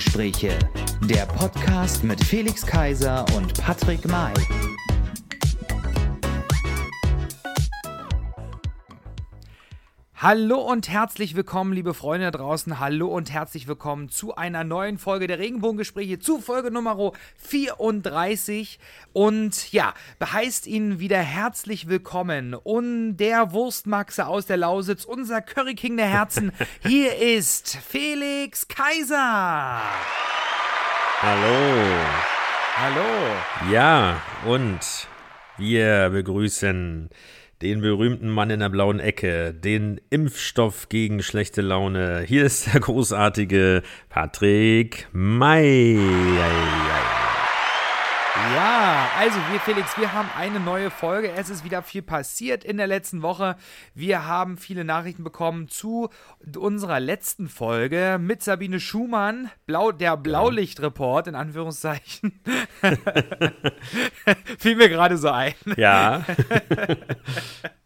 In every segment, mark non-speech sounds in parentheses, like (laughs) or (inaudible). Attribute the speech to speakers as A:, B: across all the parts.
A: Regenbogengespräche, der Podcast mit Felix Kaiser und Patrick May.
B: Hallo und herzlich willkommen, liebe Freunde da draußen. Hallo und herzlich willkommen zu einer neuen Folge der Regenbogengespräche, zu Folge Nummer 34. Und ja, beheißt Ihnen wieder herzlich willkommen. Und der Wurstmaxe aus der Lausitz, unser Curry King der Herzen. (laughs) Hier ist Felix Kaiser.
C: Hallo.
B: Hallo.
C: Ja, und wir begrüßen den berühmten Mann in der blauen Ecke, den Impfstoff gegen schlechte Laune. Hier ist der großartige Patrick May.
B: Ja, also wir Felix, wir haben eine neue Folge. Es ist wieder viel passiert in der letzten Woche. Wir haben viele Nachrichten bekommen zu unserer letzten Folge mit Sabine Schumann, Blau, der Blaulichtreport in Anführungszeichen. (laughs) Fiel mir gerade so ein.
C: Ja. (laughs)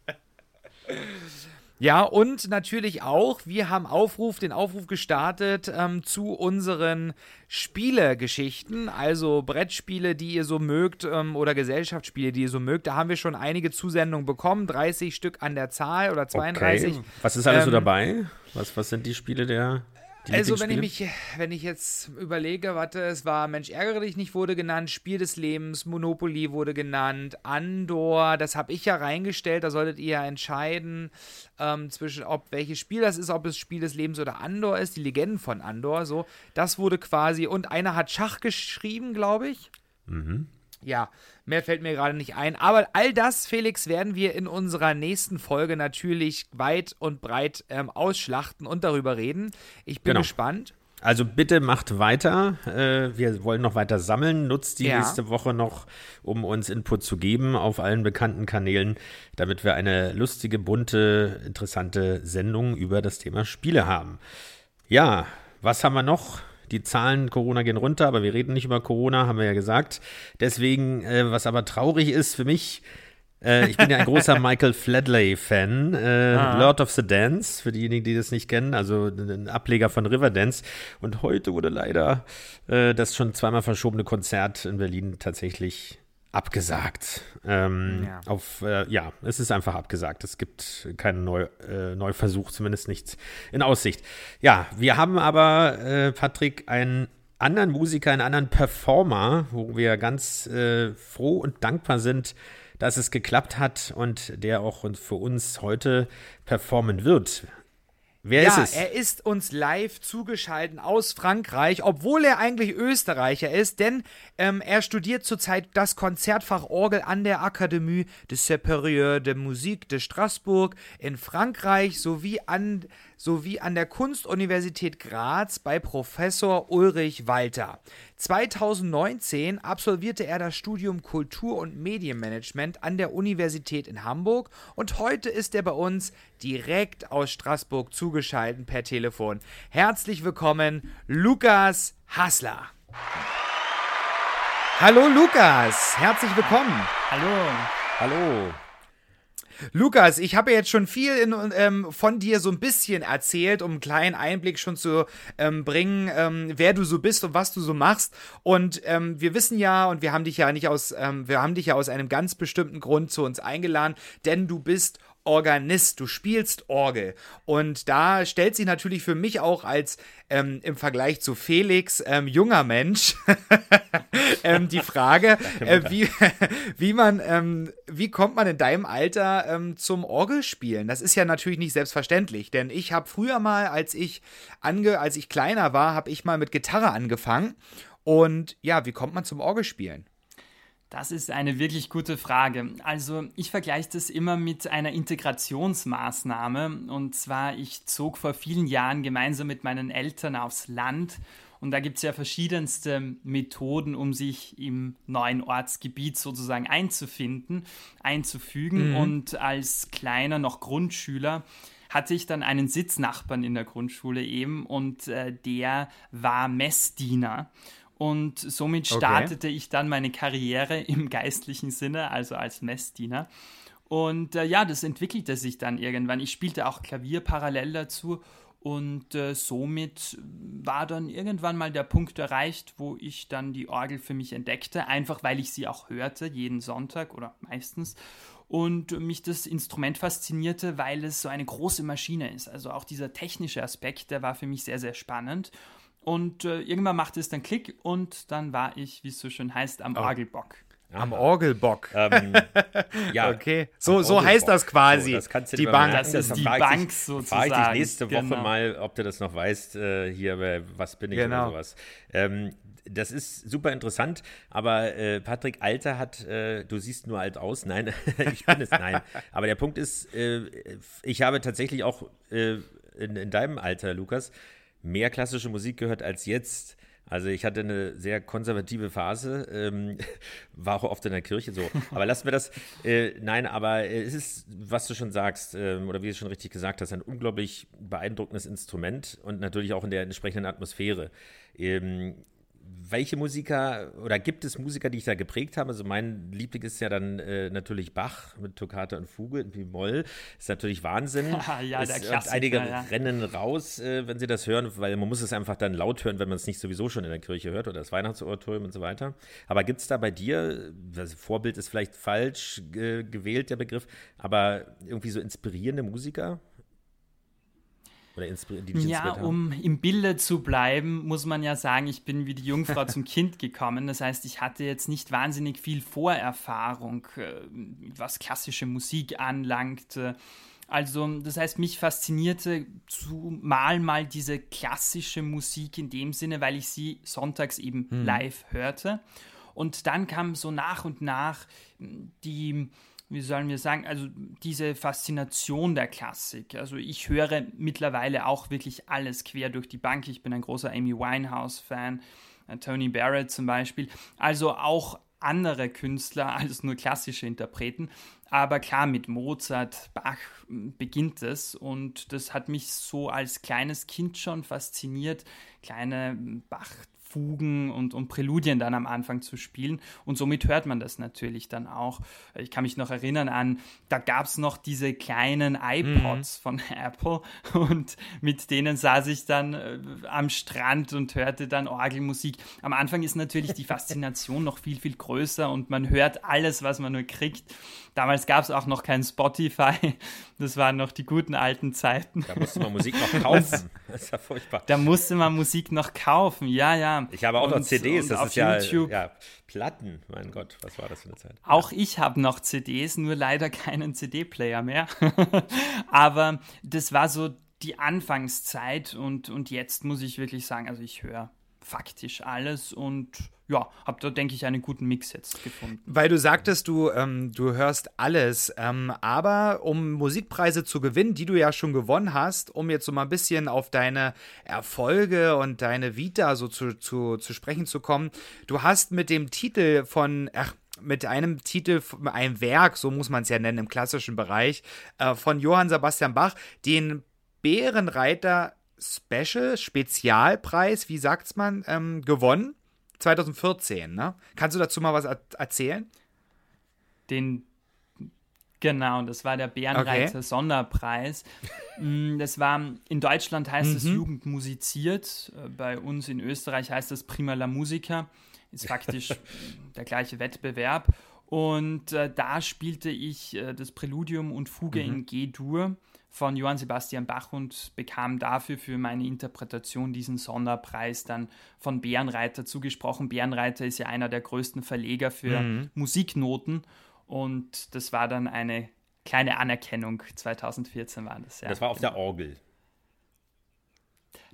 B: Ja, und natürlich auch, wir haben Aufruf, den Aufruf gestartet ähm, zu unseren Spielegeschichten, also Brettspiele, die ihr so mögt ähm, oder Gesellschaftsspiele, die ihr so mögt. Da haben wir schon einige Zusendungen bekommen, 30 Stück an der Zahl oder 32.
C: Okay. Was ist alles
B: Ähm,
C: so dabei? Was, was sind die Spiele der?
B: Also wenn ich mich, wenn ich jetzt überlege, warte, es war Mensch ärgere dich nicht wurde genannt, Spiel des Lebens, Monopoly wurde genannt, Andor, das habe ich ja reingestellt, da solltet ihr ja entscheiden ähm, zwischen, ob welches Spiel das ist, ob es Spiel des Lebens oder Andor ist, die Legenden von Andor, so, das wurde quasi, und einer hat Schach geschrieben, glaube ich.
C: Mhm.
B: Ja, mehr fällt mir gerade nicht ein. Aber all das, Felix, werden wir in unserer nächsten Folge natürlich weit und breit ähm, ausschlachten und darüber reden. Ich bin
C: Genau.
B: gespannt.
C: Also bitte macht weiter. Äh, wir wollen noch weiter sammeln. Nutzt die
B: Ja.
C: nächste Woche noch, um uns Input zu geben auf allen bekannten Kanälen, damit wir eine lustige, bunte, interessante Sendung über das Thema Spiele haben. Ja, was haben wir noch? Die Zahlen Corona gehen runter, aber wir reden nicht über Corona, haben wir ja gesagt. Deswegen, äh, was aber traurig ist für mich, äh, ich bin ja ein großer (laughs) Michael Fladley-Fan. Äh,
B: Ah.
C: Lord of the Dance, für diejenigen, die das nicht kennen, also ein Ableger von Riverdance. Und heute wurde leider äh, das schon zweimal verschobene Konzert in Berlin tatsächlich abgesagt. Ähm,
B: Ja.
C: Auf, äh, ja, es ist einfach abgesagt. Es gibt keinen Neu, äh, Neuversuch, zumindest nichts in Aussicht. Ja, wir haben aber, äh, Patrick, einen anderen Musiker, einen anderen Performer, wo wir ganz äh, froh und dankbar sind, dass es geklappt hat und der auch für uns heute performen wird. Wer
B: ja,
C: ist es?
B: er ist uns live zugeschaltet aus Frankreich, obwohl er eigentlich Österreicher ist, denn ähm, er studiert zurzeit das Konzertfach Orgel an der Akademie des Supérieur de Musique de Strasbourg in Frankreich sowie an, sowie an der Kunstuniversität Graz bei Professor Ulrich Walter. 2019 absolvierte er das Studium Kultur- und Medienmanagement an der Universität in Hamburg und heute ist er bei uns direkt aus Straßburg zugeschaltet per Telefon. Herzlich willkommen, Lukas Hassler. Hallo Lukas, herzlich willkommen.
D: Hallo.
C: Hallo.
B: Lukas, ich habe jetzt schon viel in, ähm, von dir so ein bisschen erzählt, um einen kleinen Einblick schon zu ähm, bringen, ähm, wer du so bist und was du so machst. Und ähm, wir wissen ja, und wir haben dich ja nicht aus, ähm, wir haben dich ja aus einem ganz bestimmten Grund zu uns eingeladen, denn du bist Organist, du spielst Orgel. Und da stellt sich natürlich für mich auch als ähm, im Vergleich zu Felix ähm, junger Mensch (laughs) ähm, die Frage, äh, wie, (laughs) wie man, ähm, wie kommt man in deinem Alter ähm, zum Orgelspielen? Das ist ja natürlich nicht selbstverständlich, denn ich habe früher mal, als ich ange, als ich kleiner war, habe ich mal mit Gitarre angefangen. Und ja, wie kommt man zum Orgelspielen?
D: Das ist eine wirklich gute Frage. Also ich vergleiche das immer mit einer Integrationsmaßnahme. Und zwar, ich zog vor vielen Jahren gemeinsam mit meinen Eltern aufs Land. Und da gibt es ja verschiedenste Methoden, um sich im neuen Ortsgebiet sozusagen einzufinden, einzufügen. Und als kleiner noch Grundschüler hatte ich dann einen Sitznachbarn in der Grundschule eben und äh, der war Messdiener. Und somit
B: Okay.
D: startete ich dann meine Karriere im geistlichen Sinne, also als Messdiener. Und äh, ja, das entwickelte sich dann irgendwann. Ich spielte auch Klavier parallel dazu. Und äh, somit war dann irgendwann mal der Punkt erreicht, wo ich dann die Orgel für mich entdeckte, einfach weil ich sie auch hörte, jeden Sonntag oder meistens. Und mich das Instrument faszinierte, weil es so eine große Maschine ist. Also auch dieser technische Aspekt, der war für mich sehr, sehr spannend. Und äh, irgendwann machte es dann Klick und dann war ich, wie es so schön heißt, am oh. Orgelbock.
B: Am Orgelbock.
C: Ähm, ja, (laughs)
B: okay. So, so heißt das quasi. So, das
C: kannst du
B: die
C: Bank.
D: Das, das ist die Bank ich, sozusagen.
C: Frage ich dich nächste Woche genau. mal, ob du das noch weißt, äh, hier bei Was bin ich genau. oder sowas. Ähm, das ist super interessant, aber äh, Patrick Alter hat, äh, du siehst nur alt aus, nein, (laughs) ich bin es, nein. Aber der Punkt ist, äh, ich habe tatsächlich auch äh, in, in deinem Alter, Lukas, mehr klassische Musik gehört als jetzt. Also ich hatte eine sehr konservative Phase, ähm, (laughs) war auch oft in der Kirche so. Aber lassen wir das. Äh, nein, aber es ist, was du schon sagst, äh, oder wie du schon richtig gesagt hast, ein unglaublich beeindruckendes Instrument und natürlich auch in der entsprechenden Atmosphäre. Ähm, welche Musiker oder gibt es Musiker, die ich da geprägt habe? Also mein Liebling ist ja dann äh, natürlich Bach mit Toccata und Fuge in Moll. Ist natürlich Wahnsinn. (laughs)
D: ja,
C: es,
D: der Klassiker,
C: einige
D: ja.
C: rennen raus, äh, wenn sie das hören, weil man muss es einfach dann laut hören, wenn man es nicht sowieso schon in der Kirche hört oder das Weihnachtsoratorium und so weiter. Aber gibt es da bei dir, das Vorbild ist vielleicht falsch äh, gewählt, der Begriff, aber irgendwie so inspirierende Musiker?
D: Oder die dich ja, um im Bilde zu bleiben, muss man ja sagen, ich bin wie die Jungfrau (laughs) zum Kind gekommen. Das heißt, ich hatte jetzt nicht wahnsinnig viel Vorerfahrung, äh, was klassische Musik anlangt. Also, das heißt, mich faszinierte zumal mal diese klassische Musik in dem Sinne, weil ich sie sonntags eben hm. live hörte. Und dann kam so nach und nach die wie sollen wir sagen, also diese Faszination der Klassik. Also ich höre mittlerweile auch wirklich alles quer durch die Bank. Ich bin ein großer Amy Winehouse-Fan, äh, Tony Barrett zum Beispiel. Also auch andere Künstler (laughs) als nur klassische Interpreten. Aber klar, mit Mozart, Bach beginnt es und das hat mich so als kleines Kind schon fasziniert. Kleine Bach Fugen und, und Präludien dann am Anfang zu spielen. Und somit hört man das natürlich dann auch. Ich kann mich noch erinnern an, da gab es noch diese kleinen iPods mhm. von (laughs) Apple und mit denen saß ich dann äh, am Strand und hörte dann Orgelmusik. Am Anfang ist natürlich die Faszination noch viel, viel größer und man hört alles, was man nur kriegt. Damals gab es auch noch kein Spotify. Das waren noch die guten alten Zeiten.
C: Da musste man Musik noch kaufen. (laughs) Das ist ja
D: furchtbar. Da musste man Musik noch kaufen, ja, ja.
C: Ich habe auch und, noch CDs, das ist ja, ja, Platten. Mein Gott, was war das für eine Zeit?
D: Auch ich habe noch CDs, nur leider keinen CD-Player mehr. (laughs) Aber das war so die Anfangszeit und, und jetzt muss ich wirklich sagen, also ich höre faktisch alles und ja, habe da, denke ich, einen guten Mix jetzt gefunden.
B: Weil du sagtest, du, ähm, du hörst alles, ähm, aber um Musikpreise zu gewinnen, die du ja schon gewonnen hast, um jetzt so mal ein bisschen auf deine Erfolge und deine Vita so zu, zu, zu sprechen zu kommen, du hast mit dem Titel von, ach, mit einem Titel, einem Werk, so muss man es ja nennen im klassischen Bereich, äh, von Johann Sebastian Bach, den Bärenreiter Special, Spezialpreis, wie sagt's man, ähm, gewonnen. 2014, ne? Kannst du dazu mal was erzählen?
D: Den Genau, das war der Bärenreiter okay. Sonderpreis. Mm, das war in Deutschland heißt mhm. es Jugend musiziert, äh, bei uns in Österreich heißt es Prima la Musica. Ist faktisch (laughs) der gleiche Wettbewerb. Und äh, da spielte ich äh, das Präludium und Fuge mhm. in G-Dur von Johann Sebastian Bach und bekam dafür für meine Interpretation diesen Sonderpreis dann von Bärenreiter zugesprochen. Bärenreiter ist ja einer der größten Verleger für mhm. Musiknoten und das war dann eine kleine Anerkennung. 2014 war das,
C: ja. Das war auf der Orgel.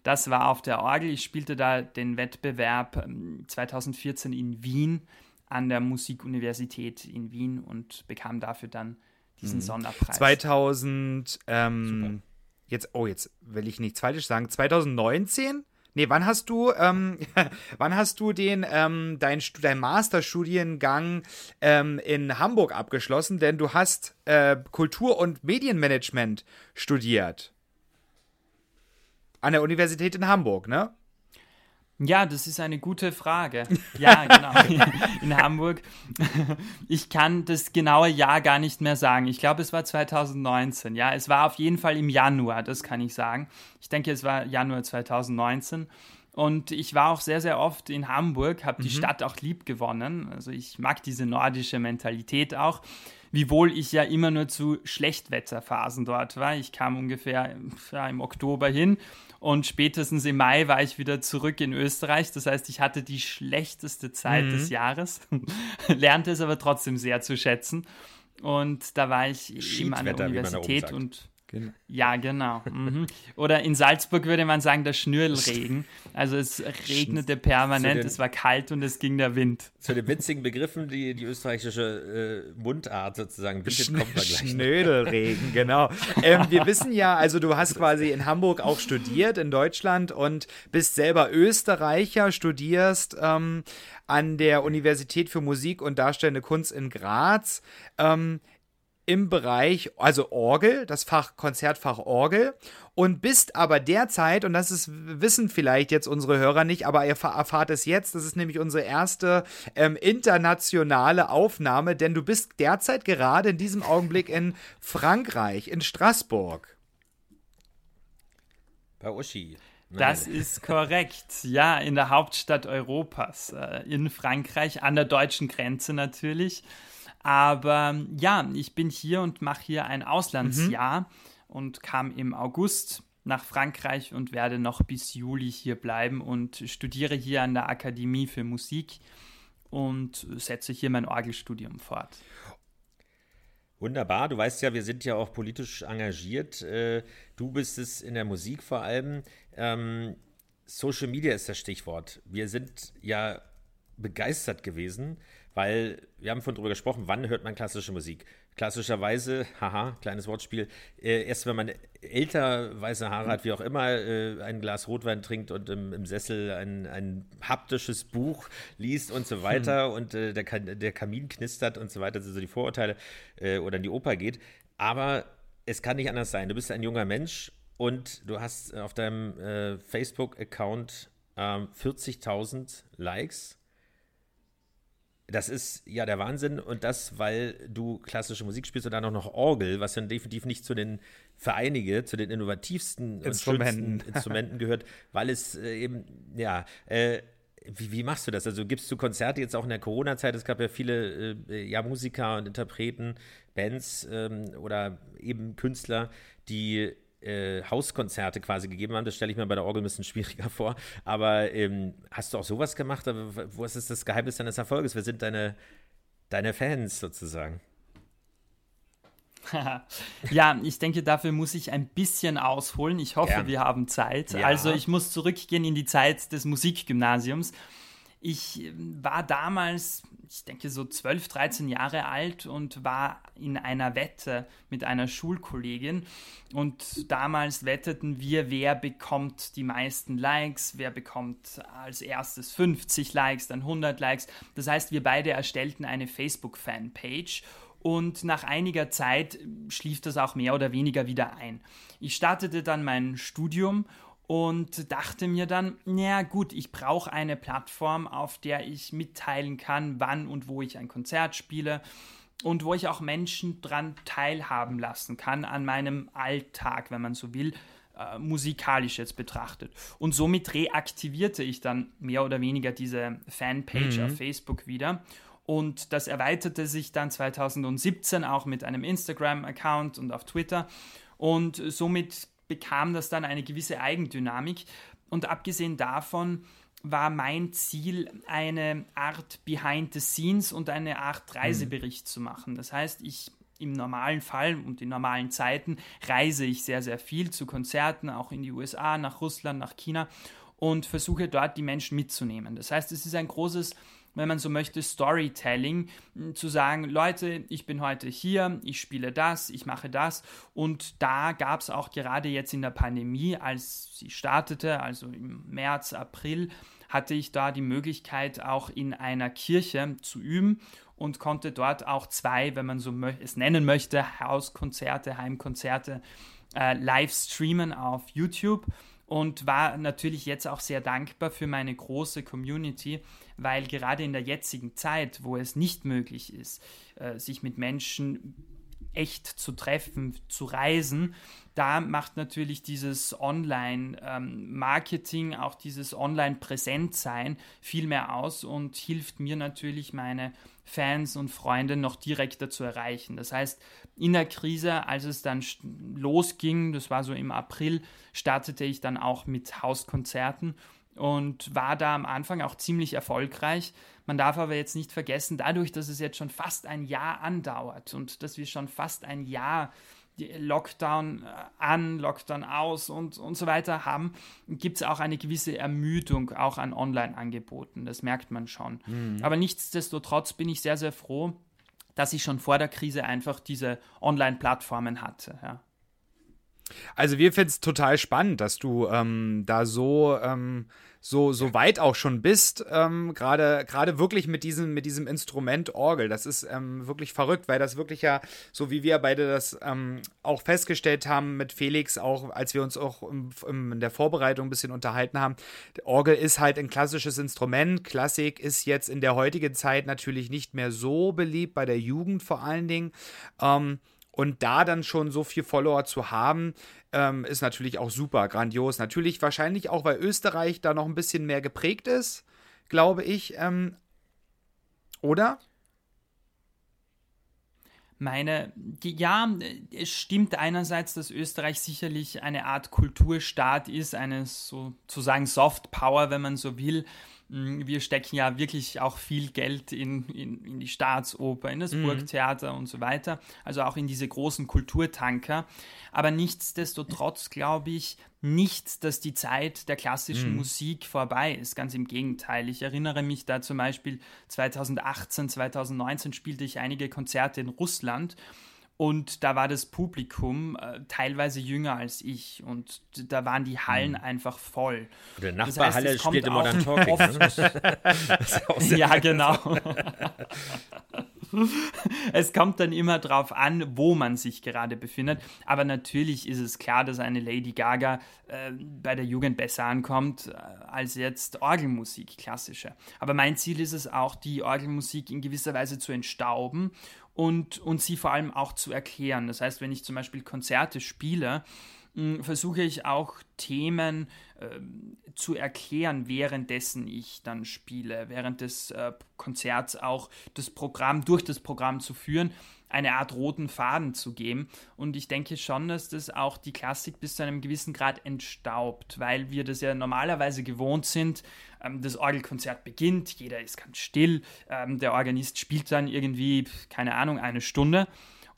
D: Das war auf der Orgel. Ich spielte da den Wettbewerb 2014 ähm, in Wien an der Musikuniversität in Wien und bekam dafür dann diesen mhm. Sonderpreis.
B: 2000, ähm, jetzt, oh, jetzt will ich nichts Falsches sagen, 2019? Nee, wann hast du, ähm, (laughs) wann hast du den, ähm, dein, dein Masterstudiengang ähm, in Hamburg abgeschlossen? Denn du hast äh, Kultur- und Medienmanagement studiert. An der Universität in Hamburg, ne?
D: Ja, das ist eine gute Frage. Ja, genau. (laughs) In Hamburg. Ich kann das genaue Jahr gar nicht mehr sagen. Ich glaube, es war 2019. Ja, es war auf jeden Fall im Januar, das kann ich sagen. Ich denke, es war Januar 2019. Und ich war auch sehr, sehr oft in Hamburg, habe die mhm. Stadt auch lieb gewonnen. Also ich mag diese nordische Mentalität auch. Wiewohl ich ja immer nur zu Schlechtwetterphasen dort war. Ich kam ungefähr ja, im Oktober hin und spätestens im Mai war ich wieder zurück in Österreich. Das heißt, ich hatte die schlechteste Zeit mhm. des Jahres, (laughs) lernte es aber trotzdem sehr zu schätzen. Und da war ich eben an der Universität und Gen ja, genau. Mhm. Oder in Salzburg würde man sagen, der Schnürlregen. Also es regnete permanent, den, es war kalt und es ging der Wind.
C: Zu den witzigen Begriffen, die, die österreichische äh, Mundart sozusagen Schn kommt
B: man gleich. Schnödelregen, genau. ähm, wir wissen ja, also du hast quasi in Hamburg auch studiert, in Deutschland und bist selber Österreicher, studierst ähm, an der Universität für Musik und Darstellende Kunst in Graz. Ähm, im Bereich, also Orgel, das Fach Konzertfach Orgel und bist aber derzeit, und das ist, wissen vielleicht jetzt unsere Hörer nicht, aber ihr erfahrt es jetzt, das ist nämlich unsere erste ähm, internationale Aufnahme, denn du bist derzeit gerade in diesem Augenblick in Frankreich, in Straßburg.
C: Bei Uschi.
D: Das ist korrekt. Ja, in der Hauptstadt Europas, äh, in Frankreich, an der deutschen Grenze natürlich. Aber ja, ich bin hier und mache hier ein Auslandsjahr mhm. und kam im August nach Frankreich und werde noch bis Juli hier bleiben und studiere hier an der Akademie für Musik und setze hier mein Orgelstudium fort.
C: Wunderbar. Du weißt ja, wir sind ja auch politisch engagiert. Äh, du bist es in der Musik vor allem. Ähm, Social Media ist das Stichwort. Wir sind ja begeistert gewesen weil wir haben von drüber gesprochen, wann hört man klassische Musik? Klassischerweise, haha, kleines Wortspiel, äh, erst wenn man älter weiße Haare hat, wie auch immer, äh, ein Glas Rotwein trinkt und im, im Sessel ein, ein, haptisches Buch liest und so weiter hm. und äh, der, der, Kamin knistert und so weiter, das sind so die Vorurteile, äh, oder in die Oper geht. Aber es kann nicht anders sein. Du bist ein junger Mensch und du hast auf deinem äh, Facebook-Account 40.000 ähm, Likes das ist ja der Wahnsinn und das, weil du klassische Musik spielst und dann auch noch Orgel, was dann definitiv nicht zu den Vereinige, zu den innovativsten Instrumenten, Instrumenten gehört, weil es äh, eben, ja, äh, wie, wie, machst du das? Also gibst du Konzerte jetzt auch in der Corona-Zeit? Es gab ja viele äh, ja, Musiker und Interpreten, Bands ähm, oder eben Künstler, die äh, Hauskonzerte quasi gegeben haben. Das stelle ich mir bei der Orgel ein bisschen schwieriger (laughs) vor. Aber ähm, hast du auch sowas gemacht? Wo ist das Geheimnis deines Erfolges? Wer sind deine, deine Fans sozusagen? (laughs)
D: ja, ich denke, dafür muss ich ein bisschen ausholen. Ich hoffe, Gern. wir haben Zeit. Ja. Also ich muss zurückgehen in die Zeit des Musikgymnasiums. Ich ähm, war damals, ich denke so 12, 13 Jahre alt und war in einer Wette mit einer Schulkollegin. Und damals wetteten wir, wer bekommt die meisten Likes, wer bekommt als erstes 50 Likes, dann 100 Likes. Das heißt, wir beide erstellten eine Facebook-Fanpage und nach einiger Zeit schlief das auch mehr oder weniger wieder ein. Ich startete dann mein Studium und dachte mir dann, ja gut, ich brauche eine Plattform, auf der ich mitteilen kann, wann und wo ich ein Konzert spiele und wo ich auch Menschen dran teilhaben lassen kann an meinem Alltag, wenn man so will, äh, musikalisch jetzt betrachtet. Und somit reaktivierte ich dann mehr oder weniger diese Fanpage mhm. auf Facebook wieder. Und das erweiterte sich dann 2017 auch mit einem Instagram-Account und auf Twitter. Und somit bekam das dann eine gewisse Eigendynamik. Und abgesehen davon war mein Ziel, eine Art Behind the Scenes und eine Art Reisebericht mhm. zu machen. Das heißt, ich im normalen Fall und in normalen Zeiten reise ich sehr, sehr viel zu Konzerten, auch in die USA, nach Russland, nach China und versuche dort die Menschen mitzunehmen. Das heißt, es ist ein großes wenn man so möchte, Storytelling, zu sagen, Leute, ich bin heute hier, ich spiele das, ich mache das. Und da gab es auch gerade jetzt in der Pandemie, als sie startete, also im März, April, hatte ich da die Möglichkeit, auch in einer Kirche zu üben und konnte dort auch zwei, wenn man so es nennen möchte, Hauskonzerte, Heimkonzerte äh, live streamen auf YouTube. und war natürlich jetzt auch sehr dankbar für meine große Community, weil gerade in der jetzigen Zeit, wo es nicht möglich ist, äh, sich mit Menschen echt zu treffen, zu reisen, da macht natürlich dieses Online-Marketing, ähm, auch dieses Online-Präsentsein viel mehr aus und hilft mir natürlich, meine Fans und Freunde noch direkter zu erreichen. Das heißt, in der Krise, als es dann losging, das war so im April, startete ich dann auch mit Hauskonzerten und war da am Anfang auch ziemlich erfolgreich. Man darf aber jetzt nicht vergessen, dadurch, dass es jetzt schon fast ein Jahr andauert und dass wir schon fast ein Jahr Lockdown äh, an, Lockdown aus und, und so weiter haben, gibt es auch eine gewisse Ermüdung auch an Online-Angeboten. Das merkt man schon. Mhm. Aber nichtsdestotrotz bin ich sehr, sehr froh, dass ich schon vor der Krise einfach diese Online-Plattformen hatte. Ja.
B: Also wir finden es total spannend, dass du ähm, da so, ähm, so, so weit auch schon bist, ähm, gerade gerade wirklich mit diesem, mit diesem Instrument Orgel. Das ist ähm, wirklich verrückt, weil das wirklich ja, so wie wir beide das ähm, auch festgestellt haben mit Felix, auch als wir uns auch im, im, in der Vorbereitung ein bisschen unterhalten haben, Orgel ist halt ein klassisches Instrument. Klassik ist jetzt in der heutigen Zeit natürlich nicht mehr so beliebt, bei der Jugend vor allen Dingen. Ähm, und da dann schon so viel Follower zu haben, ähm, ist natürlich auch super grandios. Natürlich wahrscheinlich auch, weil Österreich da noch ein bisschen mehr geprägt ist, glaube ich. Ähm, oder?
D: meine, ja, es stimmt einerseits, dass Österreich sicherlich eine Art Kulturstaat ist, eine sozusagen Soft Power, wenn man so will. Mm, wir stecken ja wirklich auch viel Geld in, in, in die Staatsoper, in das mhm. Burgtheater und so weiter, also auch in diese großen Kulturtanker. Aber nichtsdestotrotz glaube ich nicht, dass die Zeit der klassischen mhm. Musik vorbei ist. Ganz im Gegenteil. Ich erinnere mich da zum Beispiel 2018, 2019 spielte ich einige Konzerte in Russland und da war das Publikum äh, teilweise jünger als ich und da waren die Hallen mhm. einfach voll.
C: Der Nachbarhalle das heißt, spielte Modern Talking. Ne?
D: ja, genau. es kommt dann immer darauf an, wo man sich gerade befindet. Aber natürlich ist es klar, dass eine Lady Gaga äh, bei der Jugend besser ankommt äh, als jetzt Orgelmusik, klassische. Aber mein Ziel ist es auch, die Orgelmusik in gewisser Weise zu entstauben und, und sie vor allem auch zu erklären. Das heißt, wenn ich zum Beispiel Konzerte spiele, versuche ich auch Themen äh, zu erklären, währenddessen ich dann spiele, während des äh, Konzerts auch das Programm durch das Programm zu führen, eine Art roten Faden zu geben. Und ich denke schon, dass das auch die Klassik bis zu einem gewissen Grad entstaubt, weil wir das ja normalerweise gewohnt sind. Ähm, das Orgelkonzert beginnt, jeder ist ganz still, ähm, der Organist spielt dann irgendwie, keine Ahnung, eine Stunde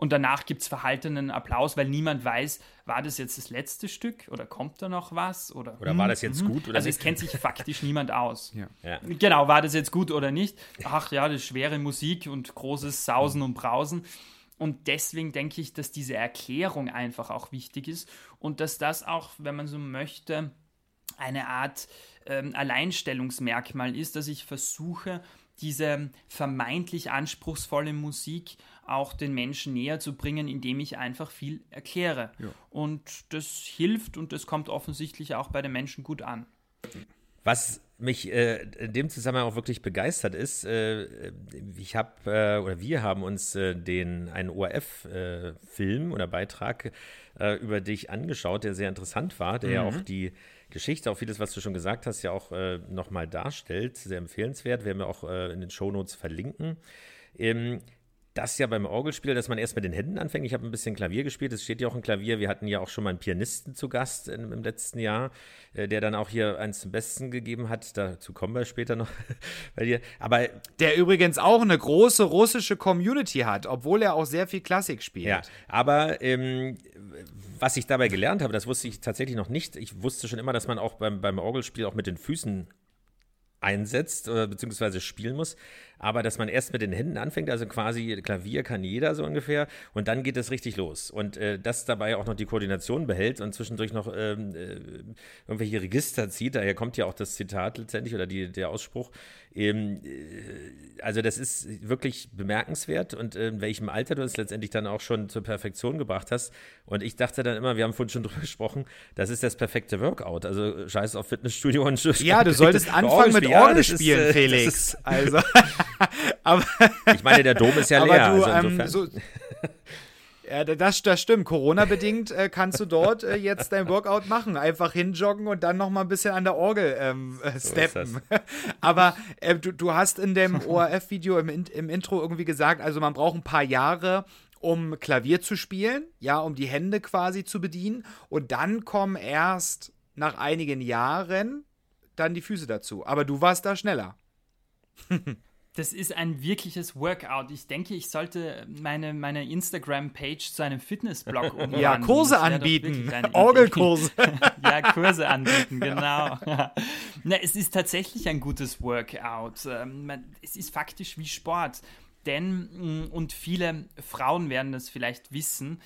D: und danach gibt es verhaltenen Applaus, weil niemand weiß, war das jetzt das letzte Stück oder kommt da noch was? Oder,
C: oder war das jetzt mhm. gut?
D: Oder also es kennt sich faktisch niemand aus.
B: Ja.
D: Ja. Genau, war das jetzt gut oder nicht? Ach ja, das ist schwere Musik und großes Sausen und Brausen. Und deswegen denke ich, dass diese Erklärung einfach auch wichtig ist und dass das auch, wenn man so möchte, eine Art ähm, Alleinstellungsmerkmal ist, dass ich versuche, diese vermeintlich anspruchsvolle Musik auch den Menschen näher zu bringen, indem ich einfach viel erkläre. Ja. Und das hilft und das kommt offensichtlich auch bei den Menschen gut an.
C: Was mich äh, in dem Zusammenhang auch wirklich begeistert ist, äh, ich habe äh, oder wir haben uns äh, den einen ORF-Film äh, oder Beitrag äh, über dich angeschaut, der sehr interessant war, der mhm. ja auch die Geschichte, auch vieles, was du schon gesagt hast, ja auch äh, nochmal darstellt. Sehr empfehlenswert. Werden wir auch äh, in den Shownotes verlinken. Ähm, das ja beim Orgelspiel, dass man erst mit den Händen anfängt. Ich habe ein bisschen Klavier gespielt, es steht ja auch ein Klavier. Wir hatten ja auch schon mal einen Pianisten zu Gast in, im letzten Jahr, äh, der dann auch hier eins zum Besten gegeben hat. Dazu kommen wir später noch (laughs) bei dir. Aber
B: der übrigens auch eine große russische Community hat, obwohl er auch sehr viel Klassik spielt.
C: Ja, aber ähm, was ich dabei gelernt habe, das wusste ich tatsächlich noch nicht. Ich wusste schon immer, dass man auch beim, beim Orgelspiel auch mit den Füßen einsetzt oder beziehungsweise spielen muss, aber dass man erst mit den Händen anfängt, also quasi Klavier kann jeder so ungefähr und dann geht es richtig los. Und äh, das dabei auch noch die Koordination behält und zwischendurch noch ähm, äh, irgendwelche Register zieht, daher kommt ja auch das Zitat letztendlich oder die, der Ausspruch. Ähm, äh, also das ist wirklich bemerkenswert und in welchem Alter du es letztendlich dann auch schon zur Perfektion gebracht hast. Und ich dachte dann immer, wir haben vorhin schon (laughs) drüber gesprochen, das ist das perfekte Workout, also scheiß auf Fitnessstudio und
B: Ja, du solltest anfangen mit Orgel spielen, ja, Felix. Ist, also (laughs) (laughs)
C: aber ich meine, der Dom ist ja leer.
B: Du, also ähm, so, ja, das, das stimmt. Corona-bedingt äh, kannst du dort äh, jetzt dein Workout machen. Einfach hinjoggen und dann noch mal ein bisschen an der Orgel ähm, äh, steppen. So (laughs) Aber äh, du, du hast in dem ORF-Video im, im Intro irgendwie gesagt, also man braucht ein paar Jahre, um Klavier zu spielen, ja, um die Hände quasi zu bedienen. Und dann kommen erst nach einigen Jahren dann die Füße dazu. Aber du warst da schneller. (laughs)
D: das ist ein wirkliches Workout. Ich denke, ich sollte meine, meine Instagram-Page zu einem Fitnessblog (laughs) umwandeln.
B: Ja, Kurse anbieten. (laughs) Orgelkurse. (laughs)
D: ja, Kurse anbieten, genau. Na, es ist tatsächlich ein gutes Workout. Ähm, es ist faktisch wie Sport. Denn, mm, und viele Frauen werden das vielleicht wissen,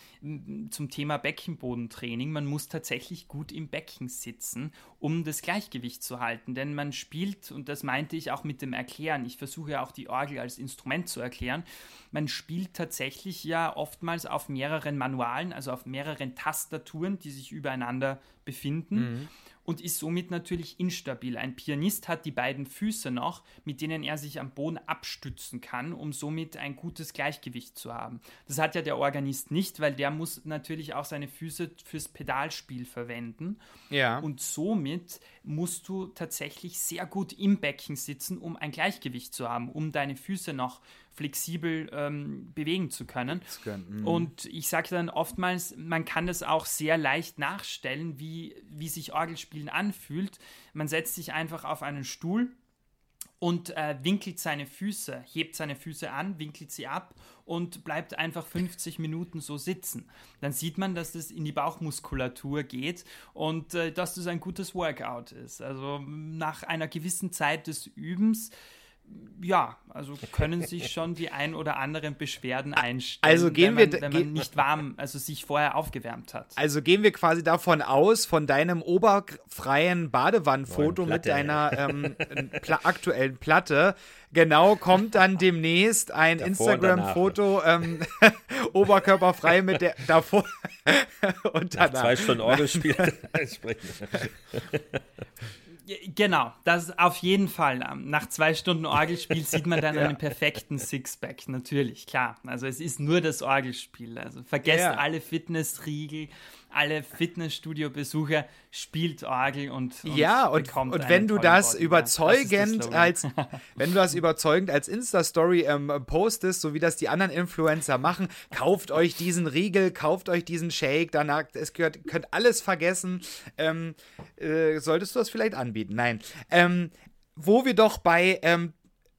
D: zum Thema Beckenbodentraining, man muss tatsächlich gut im Becken sitzen, um das Gleichgewicht zu halten. Denn man spielt, und das meinte ich auch mit dem Erklären, ich versuche ja auch die Orgel als Instrument zu erklären, man spielt tatsächlich ja oftmals auf mehreren Manualen, also auf mehreren Tastaturen, die sich übereinander befinden. Mhm und ist somit natürlich instabil. Ein Pianist hat die beiden Füße noch, mit denen er sich am Boden abstützen kann, um somit ein gutes Gleichgewicht zu haben. Das hat ja der Organist nicht, weil der muss natürlich auch seine Füße fürs Pedalspiel verwenden. Ja. Und somit musst du tatsächlich sehr gut im Becken sitzen, um ein Gleichgewicht zu haben, um deine Füße noch flexibel ähm, bewegen zu können. Mhm. Und ich sage dann oftmals, man kann das auch sehr leicht nachstellen, wie, wie sich Orgelspielen anfühlt. Man setzt sich einfach auf einen Stuhl und äh, winkelt seine Füße, hebt seine Füße an, winkelt sie ab und bleibt einfach 50 Minuten so sitzen. Dann sieht man, dass das in die Bauchmuskulatur geht und äh, dass das ein gutes Workout ist. Also nach einer gewissen Zeit des Übens ja, also können sich schon die ein oder anderen Beschwerden einstellen.
B: Also gehen
D: wenn
B: man,
D: wir, wenn man nicht warm, also sich vorher aufgewärmt hat.
B: Also gehen wir quasi davon aus, von deinem oberfreien Badewannenfoto mit deiner ähm, pla aktuellen Platte, genau kommt dann demnächst ein Instagram-Foto ähm, (laughs) oberkörperfrei mit der davor (laughs)
C: und danach. Nach zwei Stunden Orgelspiel. (laughs)
D: Genau, das auf jeden Fall. Ähm, nach zwei Stunden (laughs) Orgelspiel sieht man dann ja. einen perfekten Sixpack, natürlich, klar. Also es ist nur das Orgelspiel. Also vergesst ja. alle Fitnessriegel, alle Fitnessstudio-Besucher spielt Orgel und,
B: und ja und, und wenn du das Body, überzeugend das als (laughs) wenn du das überzeugend als Insta-Story ähm, postest, so wie das die anderen Influencer machen, kauft euch diesen Riegel, kauft euch diesen Shake, danach es gehört, könnt alles vergessen. Ähm, äh, solltest du das vielleicht anbieten? Nein. Ähm, wo wir doch bei ähm,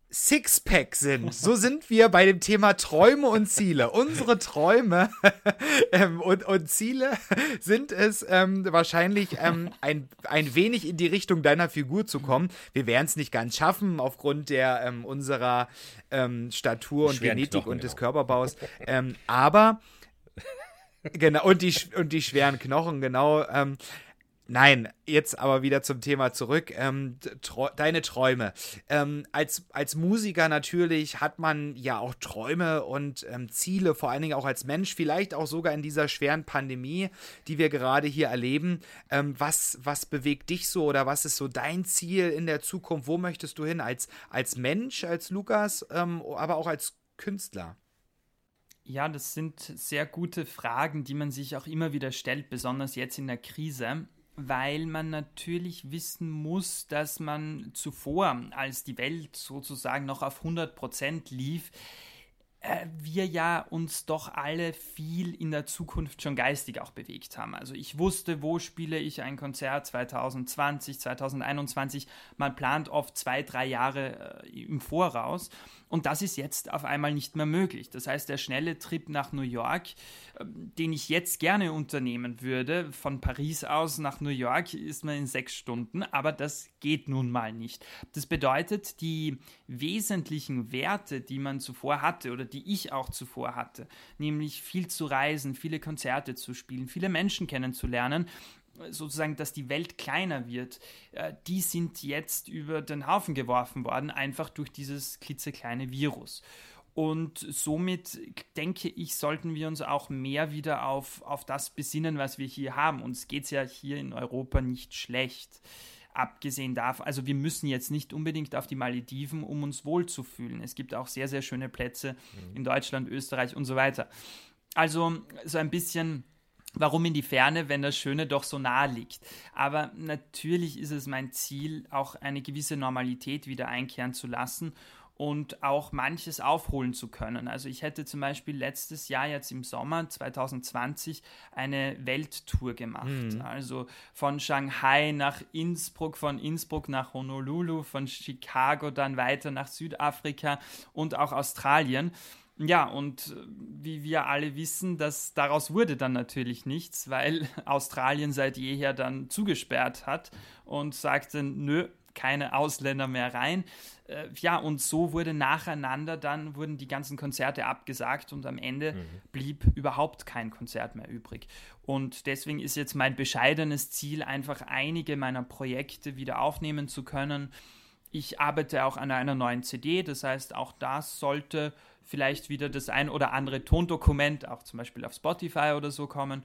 B: Sixpack sind. So sind wir bei dem Thema Träume und Ziele. Unsere Träume (laughs) ähm, und, und, Ziele sind es ähm, wahrscheinlich ähm, ein, ein wenig in die Richtung deiner Figur zu kommen. Wir werden es nicht ganz schaffen aufgrund der ähm, unserer ähm, Statur und Genetik Knochen, und des genau. Körperbaus. Ähm, aber genau und die und die schweren Knochen genau. Nein, jetzt aber wieder zum Thema zurück. Ähm, deine Träume. Ähm, als, als Musiker natürlich hat man ja auch Träume und ähm, Ziele, vor allen Dingen auch als Mensch, vielleicht auch sogar in dieser schweren Pandemie, die wir gerade hier erleben. Ähm, was, was bewegt dich so oder was ist so dein Ziel in der Zukunft? Wo möchtest du hin als, als Mensch, als Lukas, ähm, aber auch als Künstler?
D: Ja, das sind sehr gute Fragen, die man sich auch immer wieder stellt, besonders jetzt in der Krise weil man natürlich wissen muss, dass man zuvor, als die Welt sozusagen noch auf 100 Prozent lief, wir ja uns doch alle viel in der Zukunft schon geistig auch bewegt haben. Also ich wusste, wo spiele ich ein Konzert 2020, 2021. Man plant oft zwei, drei Jahre äh, im Voraus. Und das ist jetzt auf einmal nicht mehr möglich. Das heißt, der schnelle Trip nach New York, ähm, den ich jetzt gerne unternehmen würde, von Paris aus nach New York, ist man in sechs Stunden, aber das geht nun mal nicht. Das bedeutet, die wesentlichen Werte, die man zuvor hatte oder die ich auch zuvor hatte, nämlich viel zu reisen, viele Konzerte zu spielen, viele Menschen kennenzulernen, sozusagen, dass die Welt kleiner wird, äh, die sind jetzt über den Haufen geworfen worden, einfach durch dieses klitzekleine Virus. Und somit denke ich, sollten wir uns auch mehr wieder auf, auf das besinnen, was wir hier haben. Uns geht es ja hier in Europa nicht schlecht. Abgesehen davon, also wir müssen jetzt nicht unbedingt auf die Malediven, um uns wohlzufühlen. Es gibt auch sehr, sehr schöne Plätze mhm. in Deutschland, Österreich und so weiter. Also so ein bisschen warum in die Ferne, wenn das Schöne doch so nahe liegt. Aber natürlich ist es mein Ziel, auch eine gewisse Normalität wieder einkehren zu lassen und auch manches aufholen zu können. Also ich hätte zum Beispiel letztes Jahr jetzt im Sommer 2020 eine Welttour gemacht. Mhm. Also von Shanghai nach Innsbruck, von Innsbruck nach Honolulu, von Chicago dann weiter nach Südafrika und auch Australien. Ja, und äh, wie wir alle wissen, dass daraus wurde dann natürlich nichts, weil (laughs) Australien seit jeher dann zugesperrt hat und sagte, nö, keine Ausländer mehr rein. Äh, ja, und so wurde nacheinander dann, wurden die ganzen Konzerte abgesagt und am Ende mhm. blieb überhaupt kein Konzert mehr übrig. Und deswegen ist jetzt mein bescheidenes Ziel, einfach einige meiner Projekte wieder aufnehmen zu können. Ich arbeite auch an einer neuen CD, das heißt, auch das sollte vielleicht wieder das ein oder andere Tondokument, auch zum Beispiel auf Spotify oder so kommen.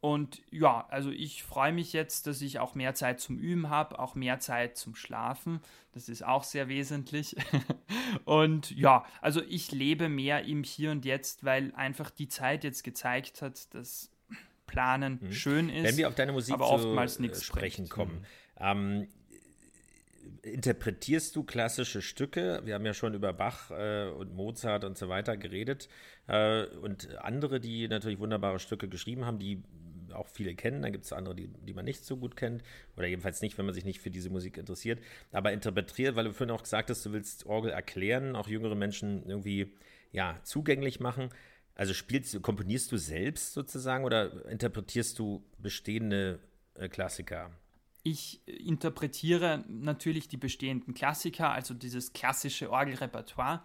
D: Und ja, also ich freue mich jetzt, dass ich auch mehr Zeit zum Üben habe, auch mehr Zeit zum Schlafen. Das ist auch sehr wesentlich. (laughs) und ja, also ich lebe mehr im Hier und Jetzt, weil einfach die Zeit jetzt gezeigt hat, dass Planen mhm. schön ist.
C: Wenn wir auf deine Musik
D: aber oftmals nichts
C: sprechen bringt. kommen. Mhm. Ähm, interpretierst du klassische Stücke? Wir haben ja schon über Bach äh, und Mozart und so weiter geredet äh, und andere, die natürlich wunderbare Stücke geschrieben haben, die auch viele kennen. Dann gibt es andere, die, die man nicht so gut kennt oder jedenfalls nicht, wenn man sich nicht für diese Musik interessiert. Aber interpretiert, weil du vorhin auch gesagt hast, du willst Orgel erklären, auch jüngere Menschen irgendwie ja zugänglich machen. Also spielst komponierst du selbst sozusagen oder interpretierst du bestehende äh, Klassiker?
D: Ich interpretiere natürlich die bestehenden Klassiker, also dieses klassische Orgelrepertoire,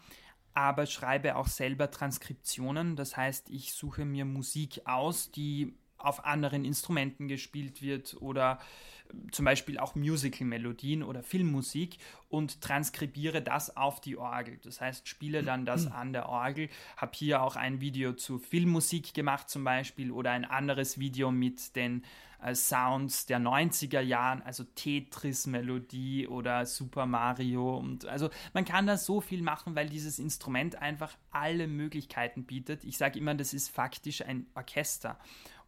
D: aber schreibe auch selber Transkriptionen. Das heißt, ich suche mir Musik aus, die auf anderen Instrumenten gespielt wird oder zum Beispiel auch Musical-Melodien oder Filmmusik und transkribiere das auf die Orgel. Das heißt, spiele dann das an der Orgel. Habe hier auch ein Video zu Filmmusik gemacht zum Beispiel oder ein anderes Video mit den äh, Sounds der 90er Jahren, also Tetris-Melodie oder Super Mario. Und also man kann da so viel machen, weil dieses Instrument einfach alle Möglichkeiten bietet. Ich sage immer, das ist faktisch ein Orchester.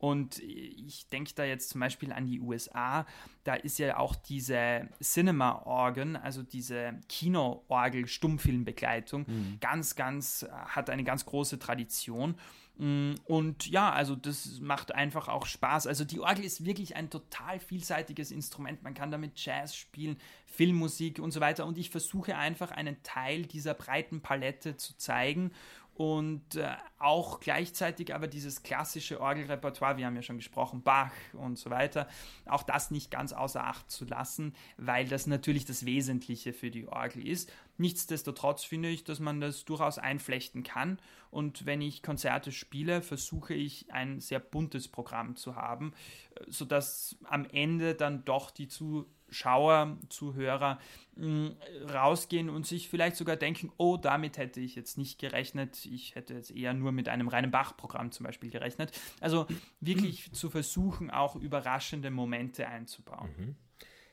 D: Und ich denke da jetzt zum Beispiel an die USA. Da ist ja auch diese Cinema-Organ, also diese Kino-Orgel-Stummfilmbegleitung, mhm. ganz, ganz, hat eine ganz große Tradition. Mm, und ja, also das macht einfach auch Spaß. Also die Orgel ist wirklich ein total vielseitiges Instrument. Man kann damit Jazz spielen, Filmmusik und so weiter. Und ich versuche einfach einen Teil dieser breiten Palette zu zeigen und äh, auch gleichzeitig aber dieses klassische Orgelrepertoire, wir haben ja schon gesprochen, Bach und so weiter, auch das nicht ganz außer Acht zu lassen, weil das natürlich das Wesentliche für die Orgel ist. Nichtsdestotrotz finde ich, dass man das durchaus einflechten kann und wenn ich Konzerte spiele, versuche ich ein sehr buntes Programm zu haben, äh, sodass am Ende dann doch die zu Schauer, Zuhörer mh, mm, rausgehen und sich vielleicht sogar denken, oh, damit hätte ich jetzt nicht gerechnet. Ich hätte jetzt eher nur mit einem reinen Bach-Programm zum Beispiel gerechnet. Also wirklich (clears throat) zu versuchen, auch überraschende Momente einzubauen. Mhm.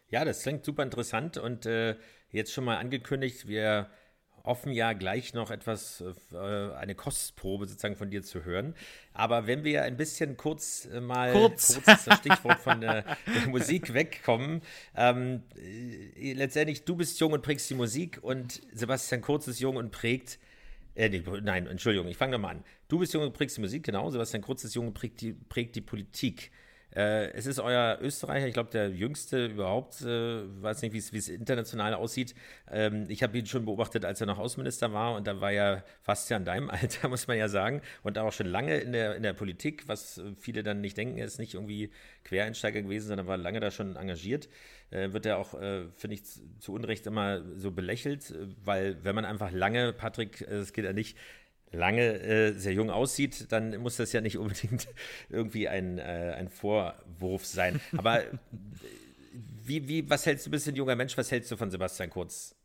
C: Ja, das klingt super interessant und äh, jetzt schon mal angekündigt, wir hoffen ja gleich noch etwas, äh, eine Kostprobe sozusagen von dir zu hören. Aber wenn wir ein bisschen kurz äh, mal,
B: kurz,
C: kurz das Stichwort von der, der Musik (laughs) wegkommen. Ähm, äh, letztendlich, du bist jung und prägst die Musik und Sebastian Kurz ist jung und prägt Äh, nee, nein, Entschuldigung, ich fange nochmal an. Du bist jung und prägst die Musik, genau. Sebastian Kurz ist jung und prägt die, prägt die Politik. Äh, es ist euer Österreicher, ich glaube, der jüngste überhaupt, äh, weiß nicht, wie es international aussieht. Ähm, ich habe ihn schon beobachtet, als er noch Außenminister war und da war er fast ja in deinem (laughs) Alter, muss man ja sagen, und auch schon lange in der, in der Politik, was viele dann nicht denken, ist nicht irgendwie Quereinsteiger gewesen, sondern war lange da schon engagiert. Äh, wird er auch, äh, finde ich, zu Unrecht immer so belächelt, weil wenn man einfach lange, Patrick, äh, es geht ja nicht, lange äh, sehr jung aussieht, dann muss das ja nicht unbedingt (laughs) irgendwie ein, äh, ein Vorwurf sein. Aber äh, wie, wie, was hältst du, bist ein junger Mensch, was hältst du von Sebastian Kurz?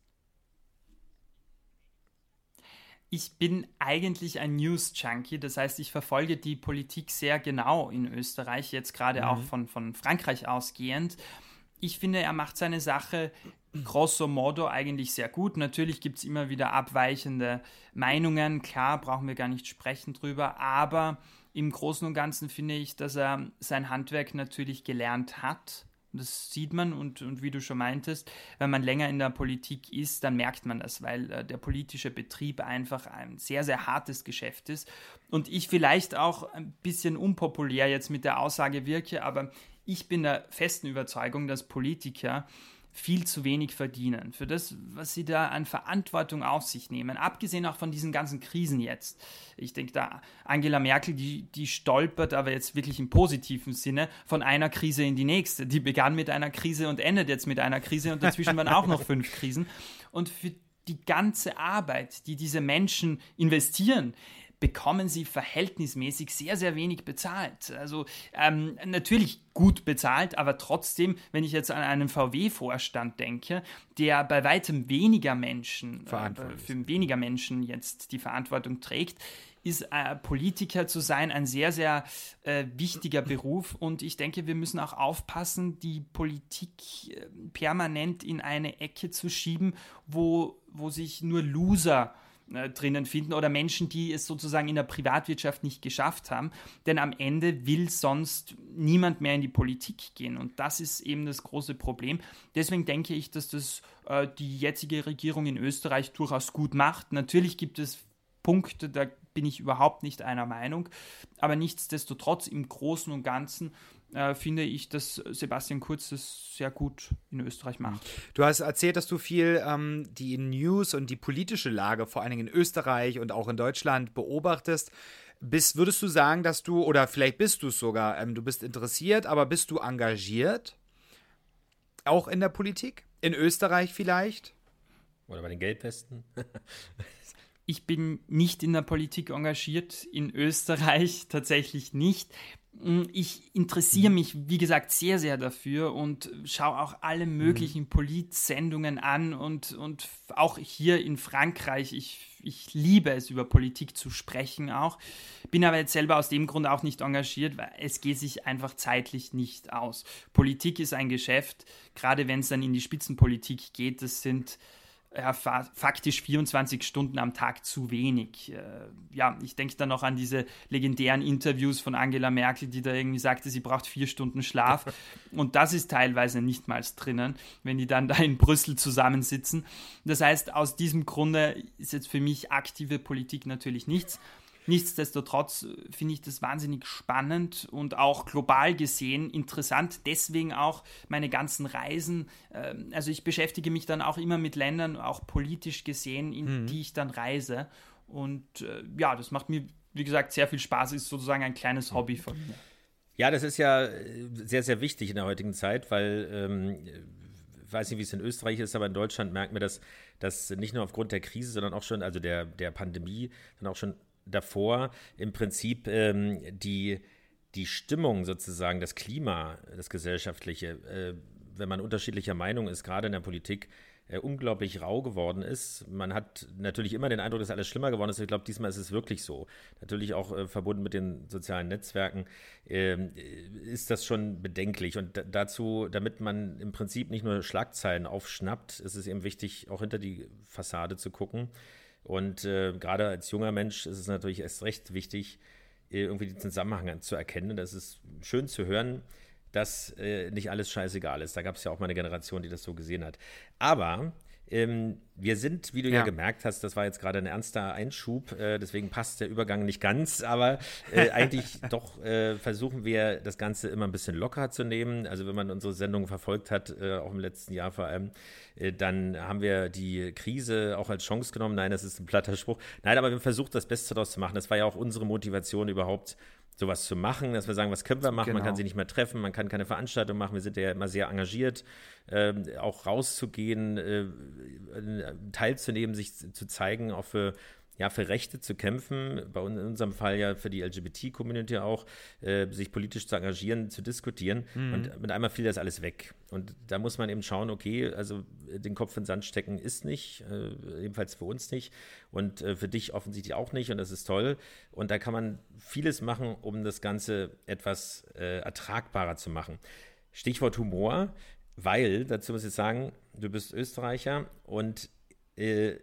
D: Ich bin eigentlich ein News-Junkie, das heißt, ich verfolge die Politik sehr genau in Österreich, jetzt gerade mhm. auch von, von Frankreich ausgehend ich finde, er macht seine Sache grosso modo eigentlich sehr gut. Natürlich gibt es immer wieder abweichende Meinungen, klar, brauchen wir gar nicht sprechen drüber, aber im Großen und Ganzen finde ich, dass er sein Handwerk natürlich gelernt hat. Das sieht man und, und wie du schon meintest, wenn man länger in der Politik ist, dann merkt man das, weil äh, der politische Betrieb einfach ein sehr, sehr hartes Geschäft ist. Und ich vielleicht auch ein bisschen unpopulär jetzt mit der Aussage wirke, aber ich bin der festen Überzeugung, dass Politiker viel zu wenig verdienen für das, was sie da an Verantwortung auf sich nehmen. Abgesehen auch von diesen ganzen Krisen jetzt. Ich denke da, Angela Merkel, die, die stolpert aber jetzt wirklich im positiven Sinne von einer Krise in die nächste. Die begann mit einer Krise und endet jetzt mit einer Krise und dazwischen waren auch noch fünf Krisen. Und für die ganze Arbeit, die diese Menschen investieren, bekommen sie verhältnismäßig sehr, sehr wenig bezahlt. Also ähm, natürlich gut bezahlt, aber trotzdem, wenn ich jetzt an einen VW-Vorstand denke, der bei weitem weniger Menschen, äh, für weniger Menschen jetzt die Verantwortung trägt, ist äh, Politiker zu sein ein sehr, sehr äh, wichtiger Beruf. Und ich denke, wir müssen auch aufpassen, die Politik äh, permanent in eine Ecke zu schieben, wo, wo sich nur Loser äh, drinnen finden oder Menschen, die es sozusagen in der Privatwirtschaft nicht geschafft haben. Denn am Ende will sonst niemand mehr in die Politik gehen. Und das ist eben das große Problem. Deswegen denke ich, dass das äh, die jetzige Regierung in Österreich durchaus gut macht. Natürlich gibt es Punkte, da bin ich überhaupt nicht einer Meinung. Aber nichtsdestotrotz im Großen und Ganzen äh, finde ich, dass Sebastian Kurz das sehr gut in Österreich macht.
B: Du hast erzählt, dass du viel ähm, die News und die politische Lage vor allen Dingen in Österreich und auch in Deutschland beobachtest. Bist, würdest du sagen, dass du, oder vielleicht bist du es sogar, ähm, du bist interessiert, aber bist du engagiert? Auch in der Politik? In Österreich vielleicht?
C: Oder bei den Gelbwesten? (laughs)
D: ich bin nicht in der Politik engagiert, in Österreich (laughs) tatsächlich nicht. Mm, ich interessiere mich, wie gesagt, sehr, sehr dafür und schaue auch alle möglichen mhm. Polit-Sendungen an und, und auch hier in Frankreich. Ich, ich liebe es, über Politik zu sprechen auch. Bin aber jetzt selber aus dem Grund auch nicht engagiert, weil es geht sich einfach zeitlich nicht aus. Politik ist ein Geschäft, gerade wenn es dann in die Spitzenpolitik geht, das sind ja, faktisch 24 Stunden am Tag zu wenig. Äh, ja, ich denke dann noch an diese legendären Interviews von Angela Merkel, die da irgendwie sagte, sie braucht vier Stunden Schlaf. (laughs) Und das ist teilweise nicht mal drinnen, wenn die dann da in Brüssel zusammensitzen. Das heißt, aus diesem Grunde ist jetzt für mich aktive Politik natürlich nichts. Nichtsdestotrotz äh, finde ich das wahnsinnig spannend und auch global gesehen interessant. Deswegen auch meine ganzen Reisen. Ähm, also ich beschäftige mich dann auch immer mit Ländern, auch politisch gesehen, in mhm. die ich dann reise. Und äh, ja, das macht mir, wie gesagt, sehr viel Spaß. Ist sozusagen ein kleines Hobby von mir.
C: Ja, das ist ja äh, sehr, sehr wichtig in der heutigen Zeit, weil ähm, ich weiß nicht, wie es in Österreich ist, aber in Deutschland merken wir, dass, dass nicht nur aufgrund der Krise, sondern auch schon, also der, der Pandemie, dann auch schon davor im Prinzip ähm, die, die Stimmung sozusagen, das Klima, das gesellschaftliche, äh, wenn man unterschiedlicher Meinung ist, gerade in der Politik, äh, unglaublich rau geworden ist. Man hat natürlich immer den Eindruck, dass alles schlimmer geworden ist. Ich glaube, diesmal ist es wirklich so. Natürlich auch äh, verbunden mit den sozialen Netzwerken ähm, ist das schon bedenklich. Und dazu, damit man im Prinzip nicht nur Schlagzeilen aufschnappt, ist es eben wichtig, auch hinter die Fassade zu gucken. Und äh, gerade als junger Mensch ist es natürlich erst recht wichtig, äh, irgendwie den Zusammenhang zu erkennen. Das ist schön zu hören, dass äh, nicht alles scheißegal ist. Da gab es ja auch mal eine Generation, die das so gesehen hat. Aber Ähm, wir sind, wie du ja. ja. gemerkt hast, das war jetzt gerade ein ernster Einschub, äh, deswegen passt der Übergang nicht ganz, aber äh, (laughs) eigentlich doch äh, versuchen wir das Ganze immer ein bisschen lockerer zu nehmen. Also wenn man unsere Sendung verfolgt hat, äh, auch im letzten Jahr vor allem, äh, dann haben wir die Krise auch als Chance genommen. Nein, das ist ein platter Spruch. Nein, aber wir haben versucht, das Beste daraus zu machen. Das war ja auch unsere Motivation überhaupt sowas zu machen, dass wir sagen, was können wir machen? Genau. Man kann genau. sich nicht mehr treffen, man kann keine Veranstaltung machen. Wir sind ja immer sehr engagiert, äh, auch rauszugehen, äh, teilzunehmen, sich zu zeigen, auch für ja, für Rechte zu kämpfen, bei uns, in unserem Fall ja für die LGBT-Community auch, äh, sich politisch zu engagieren, zu diskutieren. Mhm. Und mit einmal fiel das alles weg. Und da muss man eben schauen, okay, also den Kopf in den Sand stecken ist nicht, äh, ebenfalls für uns nicht und äh, für dich offensichtlich auch nicht und das ist toll. Und da kann man vieles machen, um das Ganze etwas äh, ertragbarer zu machen. Stichwort Humor, weil, dazu muss ich sagen, du bist Österreicher und äh,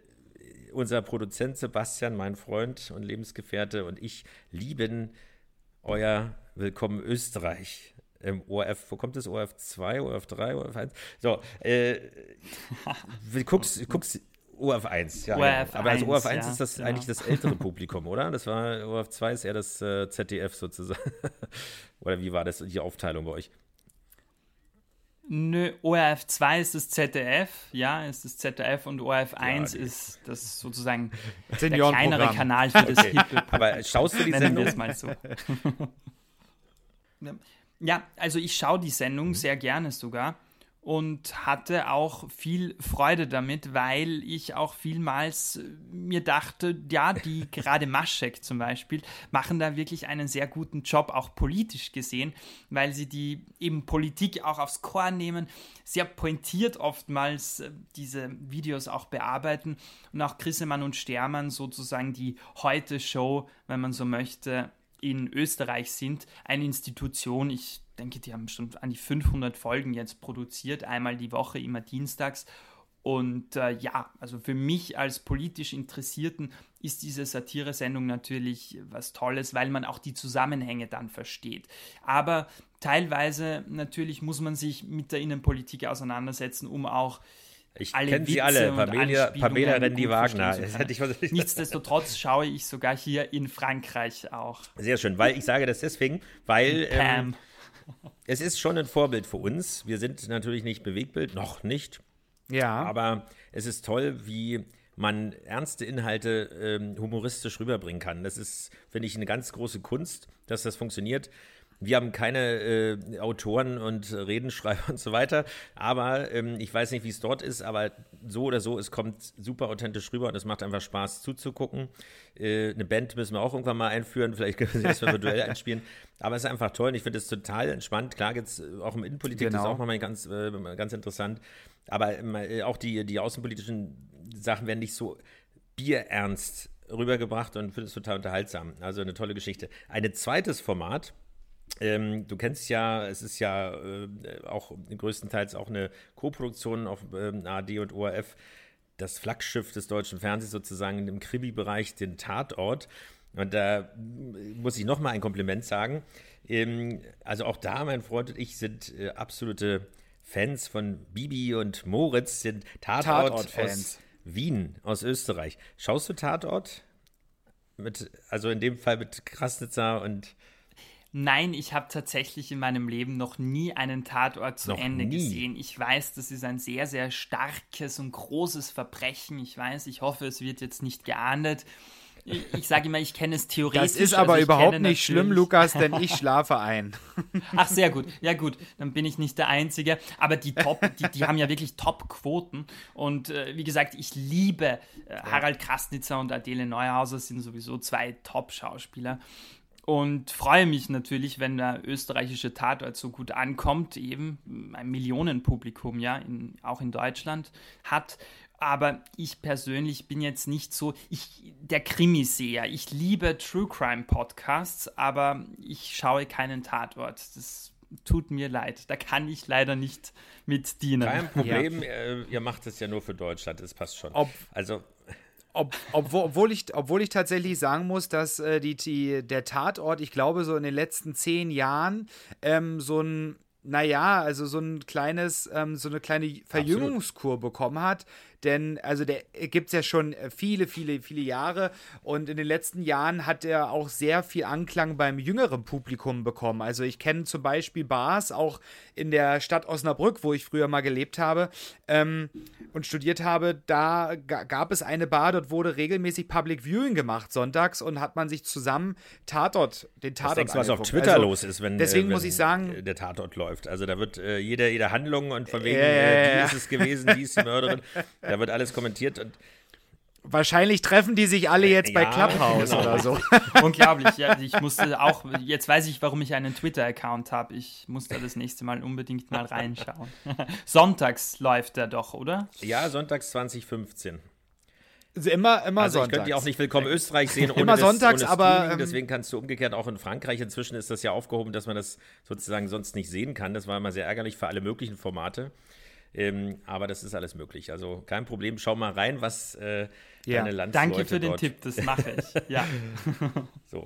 C: unser Produzent Sebastian, mein Freund und Lebensgefährte und ich lieben euer Willkommen Österreich. Im ORF, wo kommt das? ORF 2, ORF 3, ORF 1? So, äh, (laughs) guckst, guckst ORF 1, ja. ORF genau. Aber also ORF 1 ja, ist das genau. eigentlich das ältere (laughs) Publikum, oder? Das war, ORF 2 ist eher das äh, ZDF sozusagen. (laughs) oder wie war das, die Aufteilung bei euch?
D: Nö, ORF 2 ist das ZDF, ja, ist das ZDF und ORF 1 ja, ist das sozusagen (laughs) der kleinere Kanal für das okay. hippe
C: Aber schaust du die Sendung?
D: Wir mal so. (laughs) ja, also ich schaue die Sendung mhm. sehr gerne sogar und hatte auch viel Freude damit, weil ich auch vielmals äh, mir dachte, ja, die (laughs) gerade Maschek zum Beispiel machen da wirklich einen sehr guten Job, auch politisch gesehen, weil sie die eben Politik auch aufs Korn nehmen, sehr pointiert oftmals äh, diese Videos auch bearbeiten und auch Grissemann und Stermann sozusagen die Heute-Show, wenn man so möchte, in Österreich sind, eine Institution, ich denke, die haben schon an die 500 Folgen jetzt produziert, einmal die Woche, immer dienstags. Und äh, ja, also für mich als politisch Interessierten ist diese Satire-Sendung natürlich was Tolles, weil man auch die Zusammenhänge dann versteht. Aber teilweise natürlich muss man sich mit der Innenpolitik auseinandersetzen, um auch
C: ich kenne sie alle, Pamela, Pamela Rendi-Wagner.
D: Nichtsdestotrotz schaue ich sogar hier in Frankreich auch.
C: Sehr schön, weil ich sage das deswegen, weil ähm, es ist schon ein Vorbild für uns. Wir sind natürlich nicht Bewegbild, noch nicht. Ja. Aber es ist toll, wie man ernste Inhalte ähm, humoristisch rüberbringen kann. Das ist, finde ich, eine ganz große Kunst, dass das funktioniert. Wir haben keine äh, Autoren und Redenschreiber (laughs) und so weiter, aber ähm, ich weiß nicht, wie es dort ist, aber so oder so, es kommt super authentisch rüber und es macht einfach Spaß zuzugucken. Äh, eine Band müssen wir auch irgendwann mal einführen, vielleicht können wir sie erstmal virtuell (laughs) einspielen, aber es ist einfach toll und ich finde es total entspannt. Klar geht es auch um Innenpolitik, genau. das ist auch mal ganz, äh, ganz interessant, aber äh, auch die, die außenpolitischen Sachen werden nicht so bierernst rübergebracht und finde es total unterhaltsam. Also eine tolle Geschichte. Ein zweites Format, ähm, du kennst ja, es ist ja äh, auch größtenteils auch eine Co-Produktion auf ähm, ARD und ORF, das Flaggschiff des deutschen Fernsehens sozusagen im Krimi-Bereich, den Tatort. Und da muss ich nochmal ein Kompliment sagen. Ähm, also auch da, mein Freund und ich sind äh, absolute Fans von Bibi und Moritz, sind Tatort, Tatort aus Wien, aus Österreich. Schaust du Tatort? Mit, also in dem Fall mit Krasnitzer und
D: Nein, ich habe tatsächlich in meinem Leben noch nie einen Tatort zu
C: noch
D: Ende
C: nie.
D: gesehen. Ich weiß, das ist ein sehr, sehr starkes und großes Verbrechen. Ich weiß, ich hoffe, es wird jetzt nicht geahndet. Ich, ich sage immer, ich kenne es theoretisch.
B: Das ist aber also überhaupt nicht schlimm, Lukas, denn (laughs) ich schlafe ein.
D: Ach, sehr gut. Ja, gut, dann bin ich nicht der Einzige. Aber die Top, die, die haben ja wirklich Top-Quoten. Und äh, wie gesagt, ich liebe äh, Harald Krasnitzer und Adele Neuhauser sind sowieso zwei Top-Schauspieler und freue mich natürlich, wenn der österreichische Tatort so gut ankommt, eben ein Millionenpublikum, ja, in, auch in Deutschland hat. Aber ich persönlich bin jetzt nicht so, ich, der Krimiseher. Ich liebe True Crime Podcasts, aber ich schaue keinen Tatort. Das tut mir leid. Da kann ich leider nicht mit dienen.
C: Kein Problem, ja. Äh, ihr macht es ja nur für Deutschland, das passt schon.
B: Ob, also ob, obwohl, ich, obwohl ich tatsächlich sagen muss, dass äh, die, die, der Tatort, ich glaube, so in den letzten zehn Jahren ähm, so ein, naja, also so ein kleines, ähm, so eine kleine Verjüngungskur Absolut. bekommen hat, denn also der gibt es ja schon viele, viele, viele Jahre und in den letzten Jahren hat er auch sehr viel Anklang beim jüngeren Publikum bekommen. Also ich kenne zum Beispiel Bars auch in der Stadt Osnabrück, wo ich früher mal gelebt habe ähm, und studiert habe. Da gab es eine Bar, dort wurde regelmäßig Public Viewing gemacht sonntags und hat man sich zusammen Tatort, den Tatort
C: denkst, was auf Twitter also, los ist, wenn,
B: deswegen
C: äh, wenn
B: muss ich sagen,
C: der Tatort läuft. Also da wird äh, jede, jede Handlung und von wegen, äh, die ist es gewesen, die ist die Mörderin, da (laughs) wird alles kommentiert und
B: Wahrscheinlich treffen die sich alle jetzt ja, bei Clubhouse genau. oder so. (laughs)
D: Unglaublich. Ja, ich musste auch, jetzt weiß ich, warum ich einen Twitter-Account habe. Ich muss da das nächste Mal unbedingt mal reinschauen. (laughs) Sonntags läuft der doch, oder?
C: Ja, sonntags 2015.
B: Also immer, immer
C: also
B: sonntags.
C: Ich könnte ja auch nicht Willkommen Österreich sehen ohne
B: immer sonntags,
C: ohne
B: aber ähm,
C: deswegen kannst du umgekehrt auch in Frankreich inzwischen ist das ja aufgehoben, dass man das sozusagen sonst nicht sehen kann. Das war immer sehr ärgerlich für alle möglichen Formate. Ähm, aber das ist alles möglich. Also kein Problem. Schau mal rein, was äh, ja. deine Landsleute
D: Danke für den
C: dort.
D: Tipp, das mache ich. (laughs) Ja.
C: so.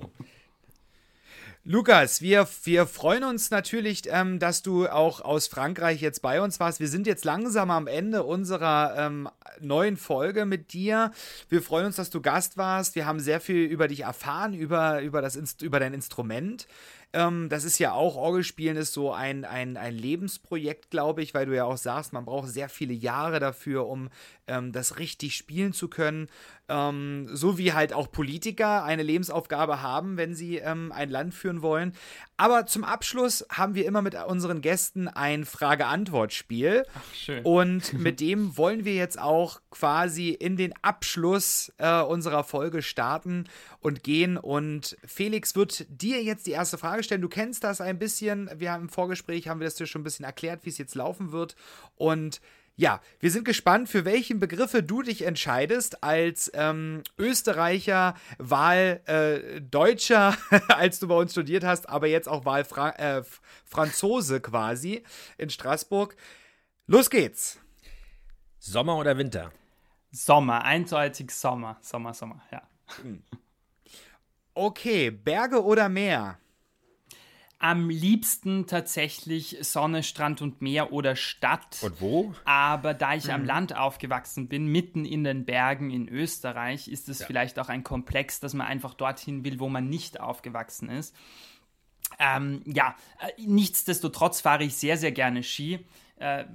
B: Lukas, wir, wir freuen uns natürlich, ähm, dass du auch aus Frankreich jetzt bei uns warst. Wir sind jetzt langsam am Ende unserer ähm, neuen Folge mit dir. Wir freuen uns, dass du Gast warst. Wir haben sehr viel über dich erfahren, über, über, das, über dein Instrument. Ähm, das ist ja auch, Orgelspielen ist so ein, ein, ein Lebensprojekt, glaube ich, weil du ja auch sagst, man braucht sehr viele Jahre dafür, um ähm, das richtig spielen zu können. Ähm, so wie halt auch Politiker eine Lebensaufgabe haben, wenn sie ähm, ein Land führen wollen. Aber zum Abschluss haben wir immer mit unseren Gästen ein Frage-Antwort-Spiel.
D: Ach, schön.
B: Und (laughs) mit dem wollen wir jetzt auch quasi in den Abschluss äh, unserer Folge starten und gehen. Und Felix wird dir jetzt die erste Frage stellen. Du kennst das ein bisschen. Wir haben im Vorgespräch haben wir das dir schon ein bisschen erklärt, wie es jetzt laufen wird. Und ja, wir sind gespannt, für welchen Begriffe du dich entscheidest als ähm, Österreicher, Wahldeutscher, äh, (laughs) als du bei uns studiert hast, aber jetzt auch Wahlfranzose äh, quasi in Straßburg. Los geht's.
C: Sommer oder Winter?
D: Sommer, eindeutig Sommer. Sommer, Sommer, ja.
B: Okay, Berge oder Meer?
D: Am liebsten tatsächlich Sonne, Strand und Meer oder Stadt.
C: Und wo?
D: Aber da ich mhm. am Land aufgewachsen bin, mitten in den Bergen in Österreich, ist es ja. vielleicht auch ein Komplex, dass man einfach dorthin will, wo man nicht aufgewachsen ist. Ähm, ja, äh, nichtsdestotrotz fahre ich sehr, sehr gerne Ski äh,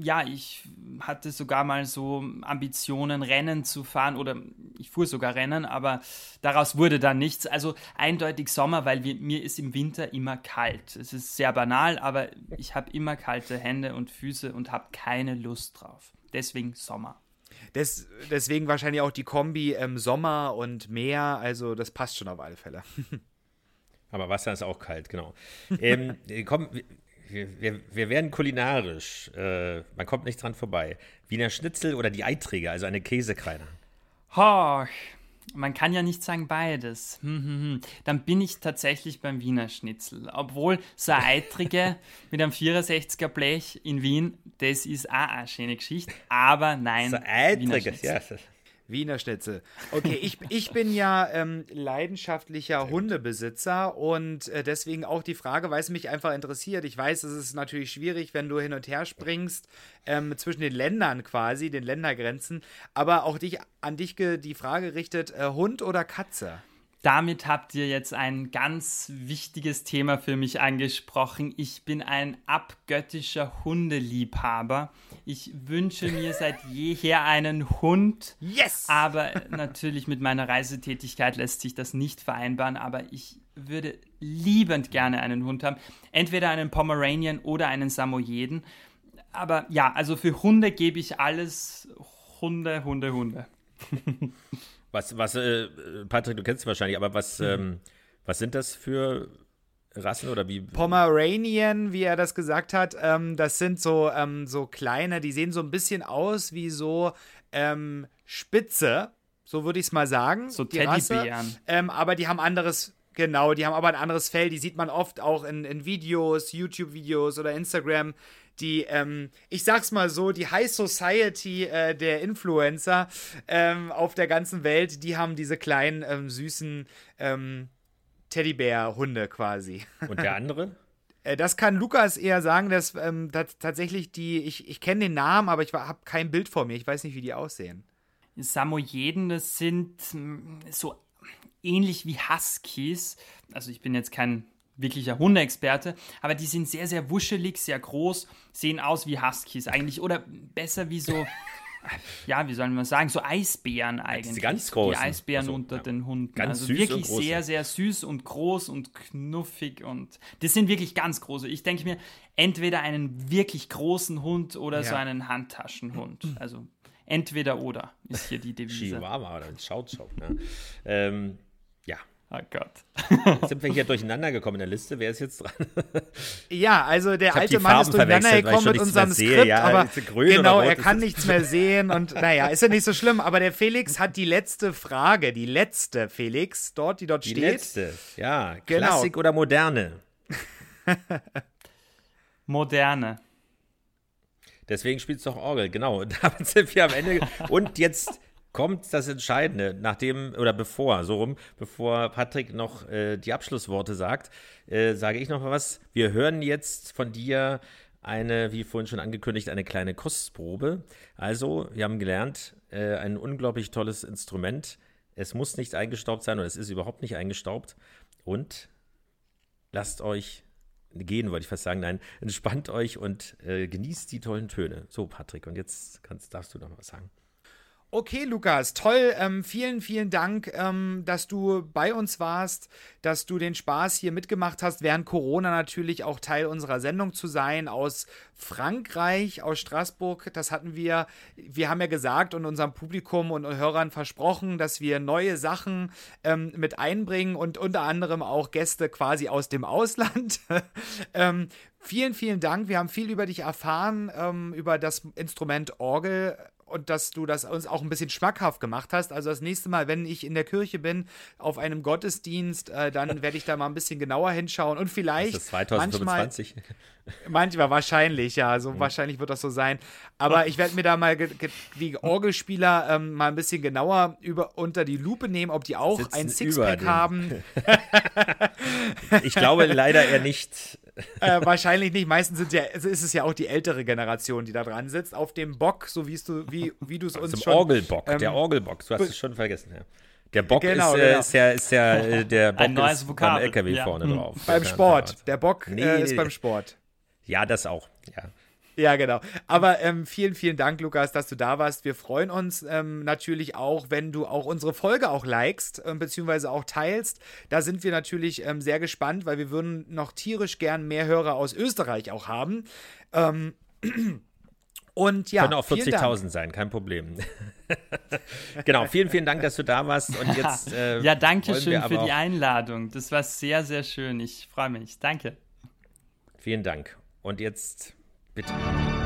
D: ja, ich hatte sogar mal so Ambitionen, Rennen zu fahren oder ich fuhr sogar Rennen, aber daraus wurde dann nichts. Also eindeutig Sommer, weil wir, mir ist im Winter immer kalt. Es ist sehr banal, aber ich habe immer kalte Hände und Füße und habe keine Lust drauf. Deswegen Sommer.
B: Des, deswegen wahrscheinlich auch die Kombi ähm, Sommer und Meer, also das passt schon auf alle Fälle. (laughs)
C: Aber Wasser ist auch kalt, genau. ähm, komm, wir, wir, wir werden kulinarisch. Äh, man kommt nicht dran vorbei. Wiener Schnitzel oder die Eiträger, also eine Käsekreiner.
D: Oh, man kann ja nicht sagen beides. Hm, hm, hm. Dann bin ich tatsächlich beim Wiener Schnitzel. Obwohl so eine Eitrige (laughs) mit einem 64er Blech in Wien, das ist auch eine schöne Geschichte. Aber nein.
C: So Eitrige, ja.
B: Wiener Schnitzel. Okay, ich, ich bin ja ähm, leidenschaftlicher Hundebesitzer und äh, deswegen auch die Frage, weil es mich einfach interessiert. Ich weiß, es ist natürlich schwierig, wenn du hin und her springst ähm, zwischen den Ländern quasi, den Ländergrenzen. Aber auch dich, an dich die Frage richtet: äh, Hund oder Katze?
D: Damit habt ihr jetzt ein ganz wichtiges Thema für mich angesprochen. Ich bin ein abgöttischer Hundeliebhaber. Ich wünsche mir seit (laughs) jeher einen Hund.
B: Yes!
D: Aber natürlich mit meiner Reisetätigkeit lässt sich das nicht vereinbaren. Aber ich würde liebend gerne einen Hund haben. Entweder einen Pomeranian oder einen Samoyeden. Aber ja, also für Hunde gebe ich alles. Hunde, Hunde, Hunde. (laughs)
C: Was, was, äh, Patrick, du kennst es wahrscheinlich, aber was, mhm. ähm, was sind das für Rassen oder wie?
B: Pomeranian, wie er das gesagt hat, ähm, das sind so, ähm, so kleine, die sehen so ein bisschen aus wie so ähm, Spitze, so würde ich es mal sagen.
D: So Teddybären.
B: Ähm, aber die haben anderes, genau, die haben aber ein anderes Fell, die sieht man oft auch in, in Videos, YouTube-Videos oder Instagram die, ähm, ich sag's mal so, die High Society äh, der Influencer ähm, auf der ganzen Welt, die haben diese kleinen, ähm, süßen ähm, Teddybär-Hunde quasi.
C: Und der andere? (laughs)
B: Äh, das kann Lukas eher sagen, dass ähm, tatsächlich die, ich, ich kenne den Namen, aber ich habe kein Bild vor mir. Ich weiß nicht, wie die aussehen.
D: Samoyeden, das sind mm, so ähnlich wie Huskies. Also ich bin jetzt kein wirklicher Hundeexperte, aber die sind sehr, sehr wuschelig, sehr groß, sehen aus wie Huskies eigentlich oder besser wie so, ja, wie soll man sagen, so Eisbären eigentlich. Die
C: ganz großen.
D: Die Eisbären also, unter ja. den Hunden.
C: Ganz
D: also
C: süß
D: wirklich
C: und groß.
D: sehr, sehr süß und groß und knuffig und das sind wirklich ganz große. Ich denke mir, entweder einen wirklich großen Hund oder
B: Ja.
D: so einen Handtaschenhund. Also entweder oder ist hier die (laughs) Devise.
C: Chihuahua oder ein Schautschau. Ja. Ähm,
D: Oh Gott.
C: Jetzt sind wir hier durcheinander gekommen in der Liste. Wer ist jetzt dran? (laughs)
B: Ja, also der alte
C: die
B: Mann ist durcheinander
C: verwechselt, weil ich
B: gekommen mit
C: nichts mehr
B: unserem
C: sehe.
B: Skript,
C: Ja,
B: aber genau, er kann nichts mehr sehen und naja, ist ja nicht so schlimm, aber der Felix hat die letzte Frage, die letzte, Felix, dort, die dort
C: Die
B: steht.
C: letzte. Ja,
B: Genau.
C: Klassik oder Moderne? (laughs)
D: Moderne.
C: Deswegen spielst du doch Orgel, genau. (laughs) Damit sind wir am Ende. Und jetzt kommt das Entscheidende, nachdem, oder bevor, so rum, bevor Patrick noch äh, die Abschlussworte sagt, äh, sage ich noch mal was. Wir hören jetzt von dir eine, wie vorhin schon angekündigt, eine kleine Kostprobe. Also, wir haben gelernt, äh, ein unglaublich tolles Instrument. Es muss nicht eingestaubt sein oder es ist überhaupt nicht eingestaubt. Und lasst euch gehen, wollte ich fast sagen. Nein, entspannt euch und äh, genießt die tollen Töne. So, Patrick, und jetzt kannst, darfst du noch was sagen.
B: Okay, Lukas, toll. Ähm, vielen, vielen Dank, ähm, dass du bei uns warst, dass du den Spaß hier mitgemacht hast, während Corona natürlich auch Teil unserer Sendung zu sein aus Frankreich, aus Straßburg. Das hatten wir, wir haben ja gesagt und unserem Publikum und Hörern versprochen, dass wir neue Sachen ähm, mit einbringen und unter anderem auch Gäste quasi aus dem Ausland. (laughs) ähm, vielen, vielen Dank. Wir haben viel über dich erfahren, ähm, über das Instrument Orgel und dass du das uns auch ein bisschen schmackhaft gemacht hast. Also das nächste Mal, wenn ich in der Kirche bin, auf einem Gottesdienst, äh, dann werde ich da mal ein bisschen genauer hinschauen und vielleicht
C: Das ist 2025.
B: manchmal, (laughs) manchmal wahrscheinlich, ja, so wahrscheinlich wird das so sein. Aber ich werde mir da mal die Orgelspieler ähm, mal ein bisschen genauer über, unter die Lupe nehmen, ob die auch
C: Sitzen
B: ein Sixpack haben. (laughs)
C: Ich glaube leider eher nicht.
B: Äh, wahrscheinlich nicht. Meistens sind ja, ist es ja auch die ältere Generation, die da dran sitzt, auf dem Bock, so wie du, wie, wie du es uns
C: Zum
B: schon.
C: Orgelbock,
B: ähm,
C: der Orgelbock. Du hast es schon vergessen, ja. Der Bock
B: Genau,
C: ist, äh,
B: genau.
C: ist ja, ist ja äh, (laughs) der Bock
D: Ein neues
C: ist
D: Vokabel,
C: beim LKW
D: ja.
C: vorne
D: Hm.
C: drauf.
B: Beim
C: Der
B: Sport. Der Bock
C: Nee,
B: äh, ist
C: nee,
B: beim
C: nee.
B: Sport.
C: Ja, das auch. Ja.
B: Ja, genau. Aber ähm, vielen, vielen Dank, Lukas, dass du da warst. Wir freuen uns ähm, natürlich auch, wenn du auch unsere Folge auch likest, ähm, beziehungsweise auch teilst. Da sind wir natürlich ähm, sehr gespannt, weil wir würden noch tierisch gern mehr Hörer aus Österreich auch haben. Ähm, (clears throat) und ja,
C: Können auch
B: vielen Dank.
C: 40.000 sein, kein Problem. (laughs) genau, vielen, vielen Dank, dass du da warst. Und jetzt. Äh,
D: Ja, danke schön für die Einladung. Das war sehr, sehr schön. Ich freue mich. Danke.
C: Vielen Dank. Und jetzt bitte.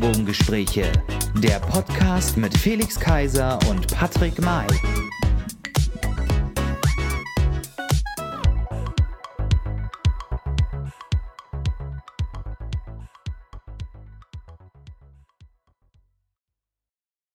B: Regenbogengespräche, der Podcast mit Felix Kaiser und Patrick May.